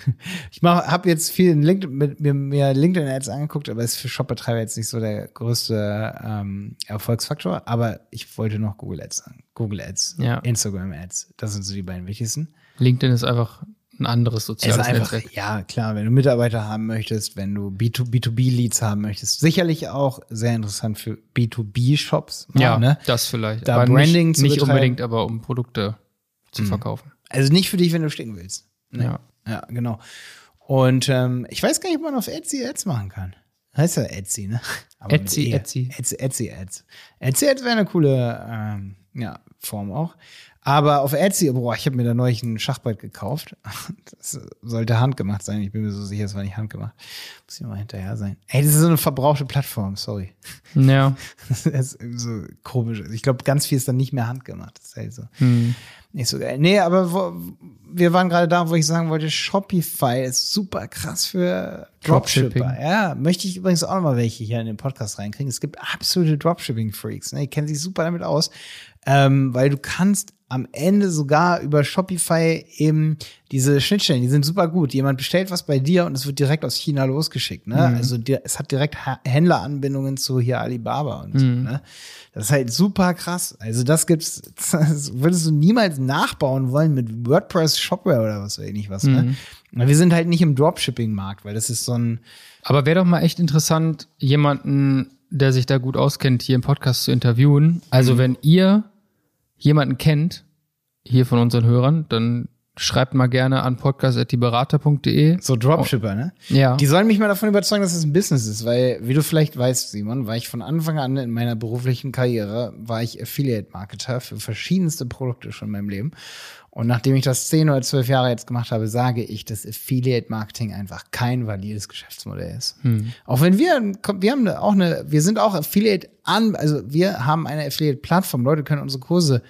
Ich habe jetzt viel in LinkedIn, mit, mir, mir LinkedIn Ads angeguckt, aber ist für Shopbetreiber jetzt nicht so der größte ähm, Erfolgsfaktor. Aber ich wollte noch Google Ads sagen. Google Ads, Ja. Instagram Ads. Das sind so die beiden wichtigsten. LinkedIn ist einfach ein anderes Es soziales ist einfach, Netzwerk. ja, klar, wenn du Mitarbeiter haben möchtest, wenn du B2, B2B-Leads haben möchtest, sicherlich auch sehr interessant für B2B-Shops. Ja, ne? das vielleicht. Da aber Branding nicht, zu nicht betreiben. unbedingt, aber um Produkte zu verkaufen. Also nicht für dich, wenn du sticken willst. Nee. Ja. Ja, genau. Und ähm, ich weiß gar nicht, ob man auf Etsy Ads machen kann. Heißt ja Etsy, ne? Aber Etsy, E. Etsy. Etsy, Etsy Ads. Etsy Ads wäre eine coole ähm, ja, Form auch. Aber auf Etsy, boah, ich habe mir da neulich ein Schachbrett gekauft. Das sollte handgemacht sein. Ich bin mir so sicher, es war nicht handgemacht. Muss ich mal hinterher sein. Ey, das ist so eine verbrauchte Plattform, sorry. Ja. Das ist irgendwie so komisch. Ich glaube, ganz viel ist dann nicht mehr handgemacht. Das ist halt so Hm. nicht so geil. Nee, aber wo, wir waren gerade da, wo ich sagen wollte, Shopify ist super krass für Dropshipper. Dropshipping. Ja, möchte ich übrigens auch noch mal welche hier in den Podcast reinkriegen. Es gibt absolute Dropshipping-Freaks. Ne? Die kennen sich super damit aus, ähm, weil du kannst am Ende sogar über Shopify eben diese Schnittstellen, die sind super gut. Jemand bestellt was bei dir und es wird direkt aus China losgeschickt. Ne? Also dir, es hat direkt Händleranbindungen zu hier Alibaba und so. Ne? Das ist halt super krass. Also das gibt's, das würdest du niemals nachbauen wollen mit WordPress Shopware oder was weiß ich was. Ne? Wir sind halt nicht im Dropshipping-Markt, weil das ist so ein Aber wäre doch mal echt interessant, jemanden, der sich da gut auskennt, hier im Podcast zu interviewen. Also, wenn ihr jemanden kennt, hier von unseren Hörern, dann schreibt mal gerne an podcast.dieberater.de. so Dropshipper, ne? Ja. Die sollen mich mal davon überzeugen, dass es ein Business ist, weil, wie du vielleicht weißt, Simon, war ich von Anfang an in meiner beruflichen Karriere, war ich Affiliate-Marketer für verschiedenste Produkte schon in meinem Leben. Und nachdem ich das zehn oder zwölf Jahre jetzt gemacht habe, sage ich, dass Affiliate-Marketing einfach kein valides Geschäftsmodell ist. Auch wenn wir, wir haben auch eine, wir sind auch Affiliate an, also wir haben eine Affiliate-Plattform. Leute können unsere Kurse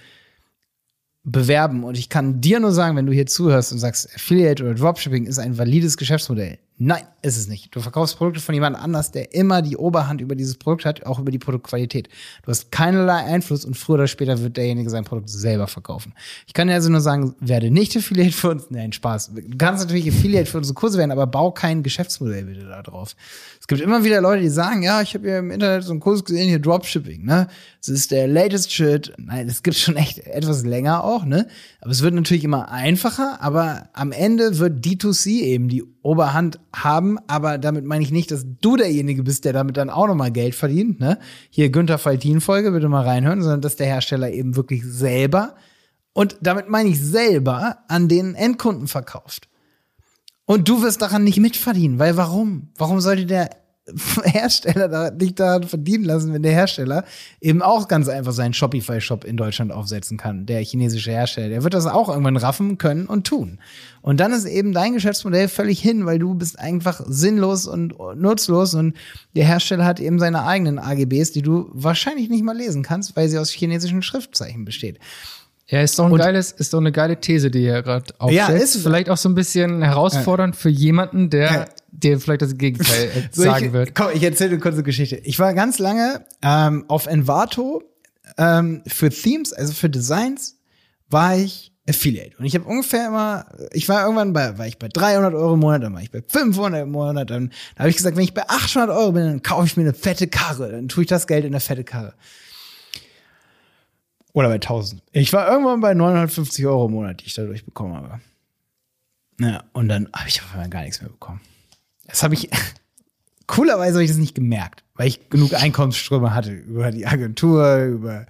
bewerben. Und ich kann dir nur sagen, wenn du hier zuhörst und sagst, Affiliate oder Dropshipping ist ein valides Geschäftsmodell. Nein, ist es nicht. Du verkaufst Produkte von jemand anders, der immer die Oberhand über dieses Produkt hat, auch über die Produktqualität. Du hast keinerlei Einfluss und früher oder später wird derjenige sein Produkt selber verkaufen. Ich kann dir also nur sagen, werde nicht Affiliate für uns. Nein, Spaß. Du kannst natürlich Affiliate für unsere Kurse werden, aber bau kein Geschäftsmodell bitte da drauf. Es gibt immer wieder Leute, die sagen, ja, ich habe hier im Internet so einen Kurs gesehen, hier Dropshipping, ne? Das ist der latest shit. Nein, das gibt's schon echt etwas länger auch, ne? Aber es wird natürlich immer einfacher, aber am Ende wird D2C eben die Oberhand haben, aber damit meine ich nicht, dass du derjenige bist, der damit dann auch nochmal Geld verdient, ne? Hier Günther Faltin Folge, bitte mal reinhören, sondern dass der Hersteller eben wirklich selber und damit meine ich selber an den Endkunden verkauft. Und du wirst daran nicht mitverdienen, weil warum? Warum sollte der Hersteller da nicht daran verdienen lassen, wenn der Hersteller eben auch ganz einfach seinen Shopify-Shop in Deutschland aufsetzen kann, der chinesische Hersteller. Der wird das auch irgendwann raffen können und tun. Und dann ist eben dein Geschäftsmodell völlig hin, weil du bist einfach sinnlos und nutzlos und der Hersteller hat eben seine eigenen AGBs, die du wahrscheinlich nicht mal lesen kannst, weil sie aus chinesischen Schriftzeichen besteht. Ja, ist doch ein geiles, ist doch eine geile These, die ihr gerade aufstellt. Ja, ist vielleicht auch so ein bisschen herausfordernd ja. für jemanden, der ja. dir vielleicht das Gegenteil so sagen ich, wird. Komm, ich erzähle eine kurze Geschichte. Ich war ganz lange ähm, auf Envato ähm, für Themes, also für Designs, war ich Affiliate. Und ich habe ungefähr immer, ich war irgendwann bei, war ich bei 300 Euro im Monat, dann war ich bei 500 im Monat, dann da habe ich gesagt, wenn ich bei 800 Euro bin, dann kaufe ich mir eine fette Karre, dann tue ich das Geld in eine fette Karre. Oder bei 1000. Ich war irgendwann bei 950 Euro im Monat, die ich dadurch bekommen habe. Ja, und dann habe ich auf einmal gar nichts mehr bekommen. Das habe ich, coolerweise habe ich das nicht gemerkt, weil ich genug Einkommensströme hatte über die Agentur, über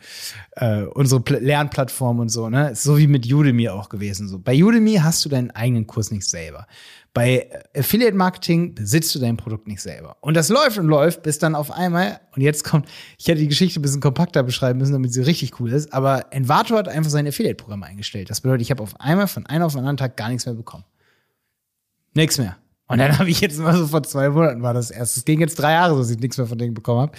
äh, unsere Pl Lernplattform und so. Ne, ist so wie mit Udemy auch gewesen. So bei Udemy hast du deinen eigenen Kurs nicht selber. Bei Affiliate Marketing besitzt du dein Produkt nicht selber. Und das läuft und läuft, bis dann auf einmal, und jetzt kommt, ich hätte die Geschichte ein bisschen kompakter beschreiben müssen, damit sie richtig cool ist, aber Envato hat einfach sein Affiliate-Programm eingestellt. Das bedeutet, ich habe auf einmal von einem auf den anderen Tag gar nichts mehr bekommen. Nichts mehr. Und dann habe ich jetzt mal so vor zwei Monaten war das erst. Es ging jetzt drei Jahre, so dass ich nichts mehr von denen bekommen habe.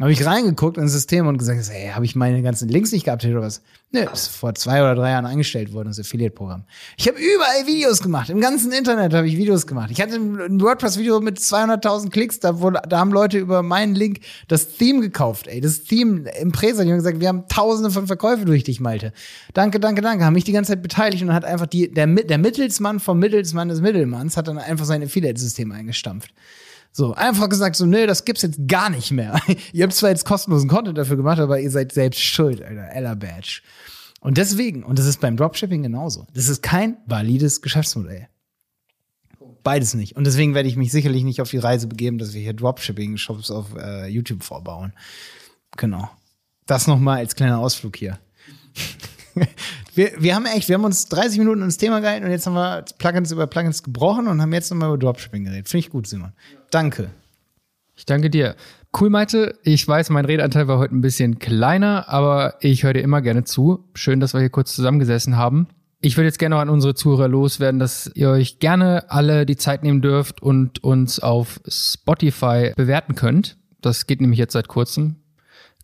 Habe ich reingeguckt ins System und gesagt, hey, habe ich meine ganzen Links nicht gehabt oder was? Nö, ist vor zwei oder drei Jahren eingestellt worden, das Affiliate-Programm. Ich habe überall Videos gemacht. Im ganzen Internet habe ich Videos gemacht. Ich hatte ein WordPress-Video mit 200.000 Klicks, da, wurde, da haben Leute über meinen Link das Theme gekauft. Ey, das Theme im Presa, die haben gesagt, wir haben tausende von Verkäufe durch dich, Malte. Danke, danke, danke. Haben mich die ganze Zeit beteiligt und hat einfach die, der, der Mittelsmann vom Mittelsmann des Mittelmanns hat dann einfach sein Affiliate-System eingestampft. So, einfach gesagt, so, nee, das gibt's jetzt gar nicht mehr. ihr habt zwar jetzt kostenlosen Content dafür gemacht, aber ihr seid selbst schuld, Alter. Ella Badge. Und deswegen, und das ist beim Dropshipping genauso, das ist kein valides Geschäftsmodell. Beides nicht. Und deswegen werde ich mich sicherlich nicht auf die Reise begeben, dass wir hier Dropshipping-Shops auf äh, YouTube vorbauen. Genau. Das nochmal als kleiner Ausflug hier. wir, wir haben echt, wir haben uns 30 Minuten ins Thema gehalten und jetzt haben wir Plugins über Plugins gebrochen und haben jetzt nochmal über Dropshipping geredet. Finde ich gut, Simon. Danke. Ich danke dir. Cool, Maite. Ich weiß, mein Redanteil war heute ein bisschen kleiner, aber ich höre dir immer gerne zu. Schön, dass wir hier kurz zusammengesessen haben. Ich würde jetzt gerne noch an unsere Zuhörer loswerden, dass ihr euch gerne alle die Zeit nehmen dürft und uns auf Spotify bewerten könnt. Das geht nämlich jetzt seit kurzem.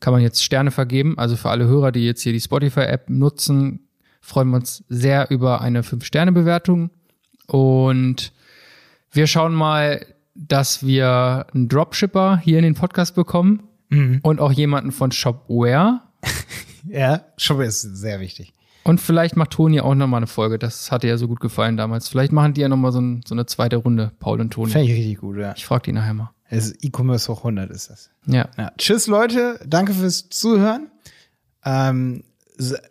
Kann man jetzt Sterne vergeben. Also für alle Hörer, die jetzt hier die Spotify-App nutzen, freuen wir uns sehr über eine 5-Sterne-Bewertung. Und wir schauen mal, dass wir einen Dropshipper hier in den Podcast bekommen mhm. und auch jemanden von Shopware. ja, Shopware ist sehr wichtig. Und vielleicht macht Toni auch nochmal eine Folge. Das hatte ja so gut gefallen damals. Vielleicht machen die ja nochmal so, ein, so eine zweite Runde, Paul und Toni. Fände ich richtig gut, ja. Ich frage die nachher mal. E-Commerce hoch 100 ist das. Ja. ja. Tschüss, Leute. Danke fürs Zuhören. Ähm,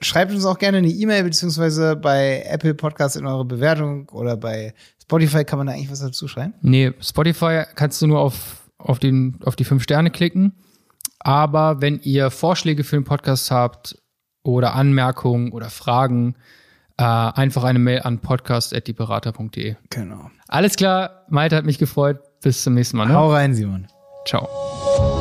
schreibt uns auch gerne eine E-Mail, beziehungsweise bei Apple Podcasts in eure Bewertung oder bei Spotify kann man da eigentlich was dazu schreiben? Nee, Spotify kannst du nur auf, auf, den, auf die fünf Sterne klicken. Aber wenn ihr Vorschläge für den Podcast habt oder Anmerkungen oder Fragen, äh, einfach eine Mail an podcast.dieberater.de. Genau. Alles klar, Malte hat mich gefreut. Bis zum nächsten Mal. Ne? Hau rein, Simon. Ciao.